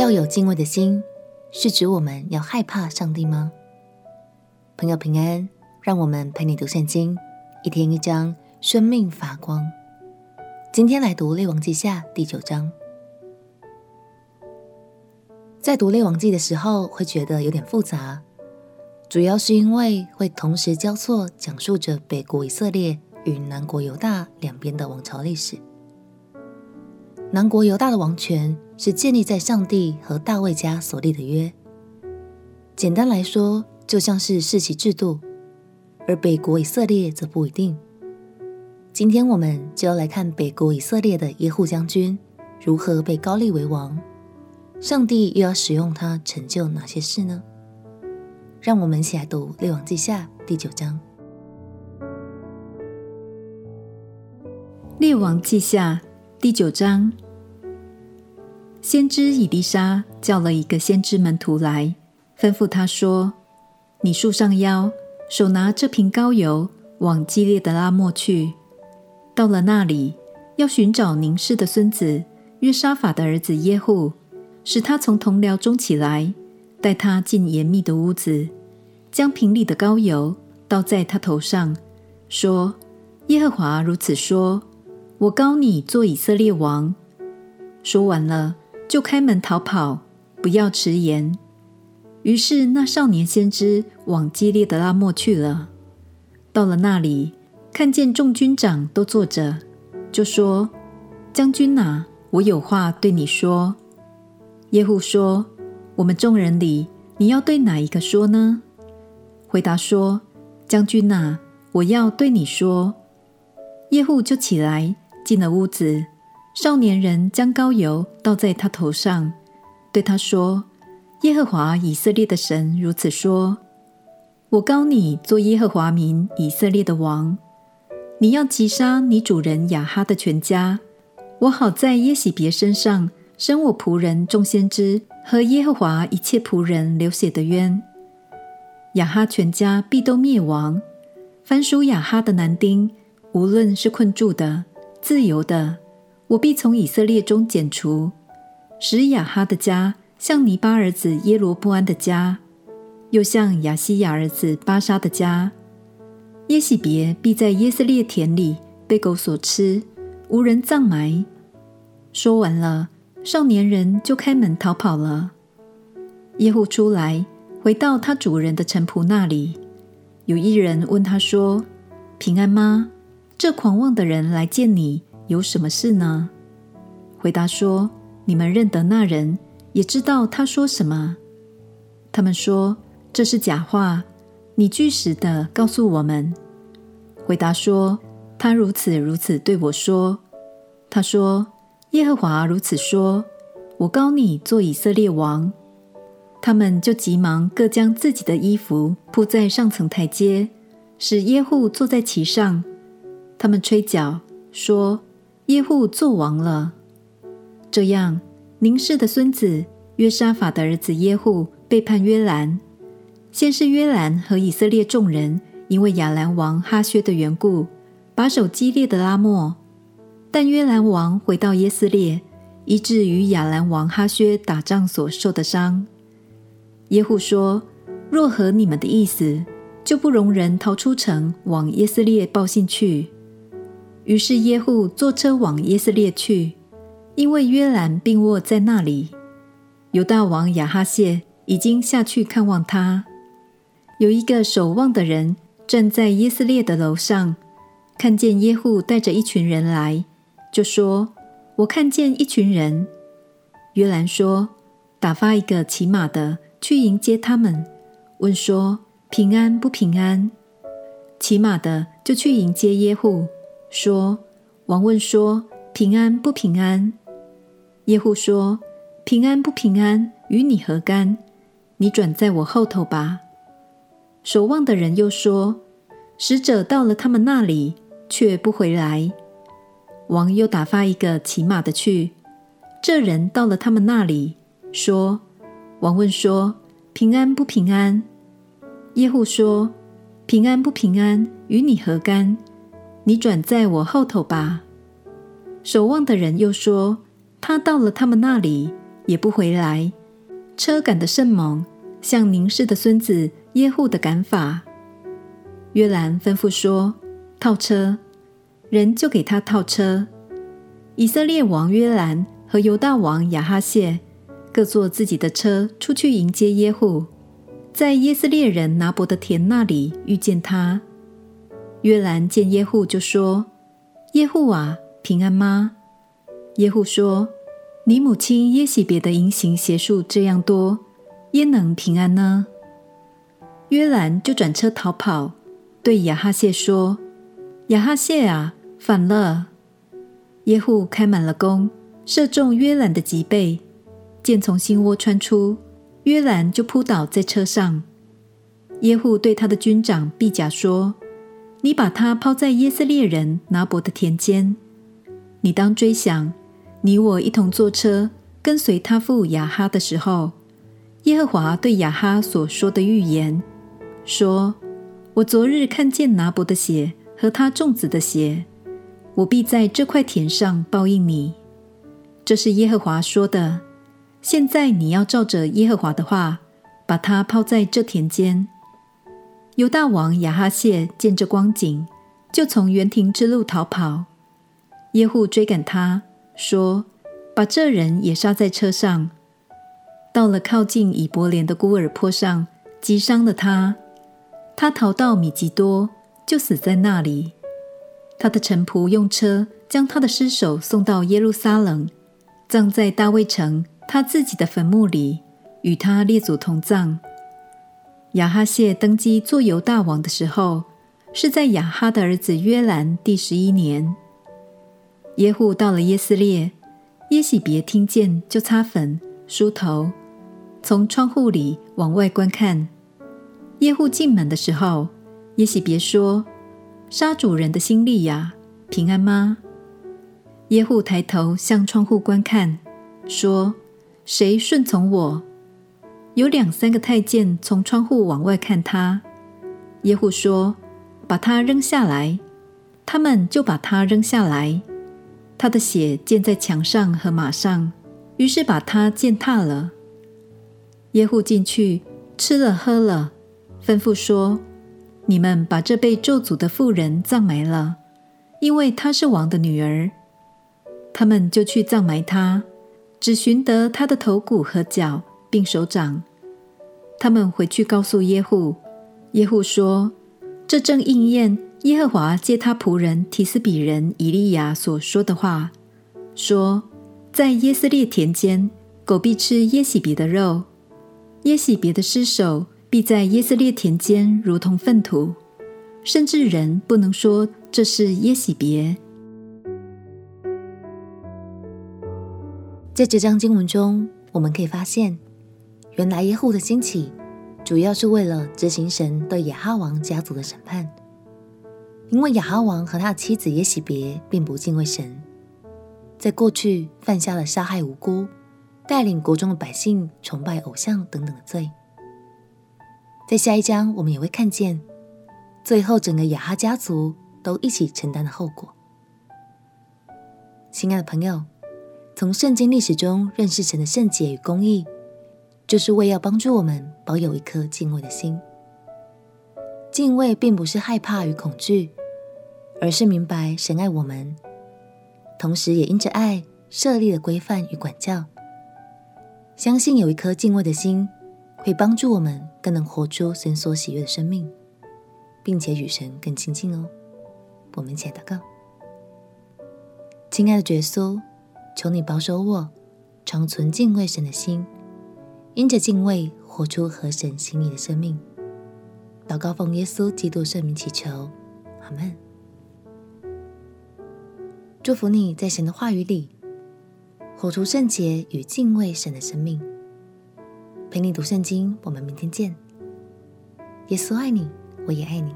要有敬畏的心，是指我们要害怕上帝吗？朋友平安，让我们陪你读圣经，一天一章，生命发光。今天来读《列王记下》第九章。在读《列王记》的时候，会觉得有点复杂，主要是因为会同时交错讲述着北国以色列与南国犹大两边的王朝历史。南国犹大的王权是建立在上帝和大卫家所立的约，简单来说，就像是世袭制度；而北国以色列则不一定。今天我们就要来看北国以色列的耶户将军如何被高立为王，上帝又要使用他成就哪些事呢？让我们一起来读《列王记下》第九章。《列王记下》第九章，先知以利沙叫了一个先知门徒来，吩咐他说：“你束上腰，手拿这瓶膏油，往基列的拉末去。到了那里，要寻找宁示的孙子约沙法的儿子耶户，使他从同僚中起来，带他进严密的屋子，将瓶里的膏油倒在他头上，说：耶和华如此说。”我膏你做以色列王。说完了，就开门逃跑，不要迟延。于是那少年先知往基列的拉末去了。到了那里，看见众军长都坐着，就说：“将军哪，我有话对你说。”耶户说：“我们众人里，你要对哪一个说呢？”回答说：“将军哪，我要对你说。”耶户就起来。进了屋子，少年人将膏油倒在他头上，对他说：“耶和华以色列的神如此说：我膏你做耶和华民以色列的王。你要击杀你主人雅哈的全家，我好在耶洗别身上伸我仆人众先知和耶和华一切仆人流血的冤。雅哈全家必都灭亡，凡属雅哈的男丁，无论是困住的。”自由的，我必从以色列中剪除，使亚哈的家像尼巴儿子耶罗波安的家，又像亚西亚儿子巴沙的家。耶洗别必在耶斯列田里被狗所吃，无人葬埋。说完了，少年人就开门逃跑了。耶户出来，回到他主人的臣仆那里，有一人问他说：“平安吗？”这狂妄的人来见你，有什么事呢？回答说：“你们认得那人，也知道他说什么。”他们说：“这是假话。”你据实的告诉我们。回答说：“他如此如此对我说。”他说：“耶和华如此说，我膏你做以色列王。”他们就急忙各将自己的衣服铺在上层台阶，使耶户坐在其上。他们吹角说：“耶户作王了。”这样，宁氏的孙子约沙法的儿子耶户背叛约兰。先是约兰和以色列众人因为亚兰王哈薛的缘故，把守基列的拉末。但约兰王回到耶斯列，医治与亚兰王哈薛打仗所受的伤。耶户说：“若合你们的意思，就不容人逃出城，往耶斯列报信去。”于是耶户坐车往耶斯列去，因为约兰病卧在那里。犹大王亚哈谢已经下去看望他。有一个守望的人站在耶斯列的楼上，看见耶户带着一群人来，就说：“我看见一群人。”约兰说：“打发一个骑马的去迎接他们，问说：平安不平安？”骑马的就去迎接耶户。说：“王问说，平安不平安？”耶户说：“平安不平安，与你何干？你转在我后头吧。”守望的人又说：“使者到了他们那里，却不回来。”王又打发一个骑马的去，这人到了他们那里，说：“王问说，平安不平安？”耶户说：“平安不平安，与你何干？”你转在我后头吧。守望的人又说：“他到了他们那里，也不回来。车赶得甚猛，像宁氏的孙子耶户的赶法。约兰吩咐说：“套车。”人就给他套车。以色列王约兰和犹大王亚哈谢各坐自己的车出去迎接耶户，在耶斯列人拿伯的田那里遇见他。约兰见耶户就说：“耶户啊，平安吗？”耶户说：“你母亲耶洗别的淫行邪术这样多，焉能平安呢？”约兰就转车逃跑，对亚哈谢说：“亚哈谢啊！”反了！耶户开满了弓，射中约兰的脊背，箭从心窝穿出，约兰就扑倒在车上。耶户对他的军长毕甲说：“你把他抛在耶斯列人拿伯的田间。你当追想，你我一同坐车跟随他父亚哈的时候，耶和华对亚哈所说的预言，说：我昨日看见拿伯的血和他种子的血。”我必在这块田上报应你，这是耶和华说的。现在你要照着耶和华的话，把他抛在这田间。犹大王亚哈谢见这光景，就从园亭之路逃跑。耶户追赶他，说：“把这人也杀在车上。”到了靠近以伯莲的古珥坡上，击伤了他。他逃到米吉多，就死在那里。他的臣仆用车将他的尸首送到耶路撒冷，葬在大卫城他自己的坟墓里，与他列祖同葬。亚哈谢登基做犹大王的时候，是在亚哈的儿子约兰第十一年。耶户到了耶斯列，耶洗别听见就擦粉梳头，从窗户里往外观看。耶户进门的时候，耶洗别说。杀主人的心力呀，平安吗？耶户抬头向窗户观看，说：“谁顺从我？”有两三个太监从窗户往外看他。耶户说：“把他扔下来。”他们就把他扔下来。他的血溅在墙上和马上，于是把他践踏了。耶户进去吃了喝了，吩咐说。你们把这被咒诅的妇人葬埋了，因为她是王的女儿。他们就去葬埋她，只寻得她的头骨和脚，并手掌。他们回去告诉耶户，耶户说：“这正应验耶和华借他仆人提斯比人以利亚所说的话，说，在耶斯列田间，狗必吃耶洗别的肉，耶洗别的尸首。”必在耶斯列田间如同粪土，甚至人不能说这是耶洗别。在这章经文中，我们可以发现，原来耶户的兴起，主要是为了执行神对亚哈王家族的审判。因为亚哈王和他的妻子耶洗别并不敬畏神，在过去犯下了杀害无辜、带领国中的百姓崇拜偶像等等的罪。在下一章，我们也会看见，最后整个亚哈家族都一起承担了后果。亲爱的朋友，从圣经历史中认识神的圣洁与公义，就是为要帮助我们保有一颗敬畏的心。敬畏并不是害怕与恐惧，而是明白神爱我们，同时也因着爱设立了规范与管教。相信有一颗敬畏的心，会帮助我们更能活出神所喜悦的生命，并且与神更亲近哦。我们一起来祷告：亲爱的耶稣，求你保守我，常存敬畏神的心，因着敬畏活出合神心意的生命。祷告奉耶稣基督圣名祈求，阿门。祝福你在神的话语里活出圣洁与敬畏神的生命。陪你读圣经，我们明天见。耶稣爱你，我也爱你。